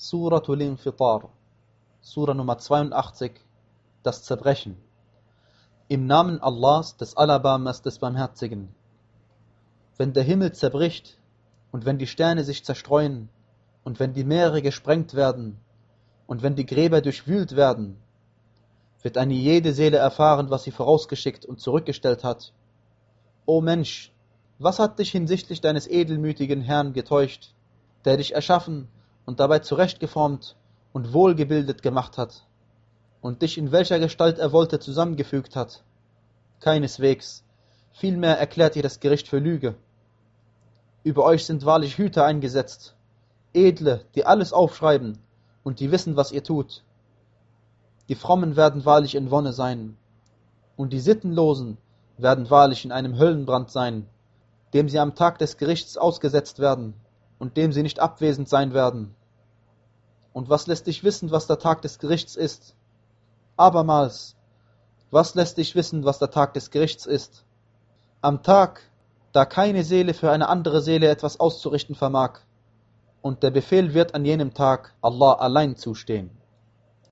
Suratul Infitar, Sura Nummer 82, das Zerbrechen. Im Namen Allahs, des Alabamas, des Barmherzigen. Wenn der Himmel zerbricht und wenn die Sterne sich zerstreuen und wenn die Meere gesprengt werden und wenn die Gräber durchwühlt werden, wird eine jede Seele erfahren, was sie vorausgeschickt und zurückgestellt hat. O Mensch, was hat dich hinsichtlich deines edelmütigen Herrn getäuscht, der dich erschaffen und dabei zurechtgeformt und wohlgebildet gemacht hat und dich in welcher Gestalt er wollte zusammengefügt hat. Keineswegs, vielmehr erklärt ihr das Gericht für Lüge. Über euch sind wahrlich Hüter eingesetzt, Edle, die alles aufschreiben und die wissen, was ihr tut. Die Frommen werden wahrlich in Wonne sein, und die Sittenlosen werden wahrlich in einem Höllenbrand sein, dem sie am Tag des Gerichts ausgesetzt werden und dem sie nicht abwesend sein werden. Und was lässt dich wissen, was der Tag des Gerichts ist? Abermals, was lässt dich wissen, was der Tag des Gerichts ist? Am Tag, da keine Seele für eine andere Seele etwas auszurichten vermag, und der Befehl wird an jenem Tag Allah allein zustehen.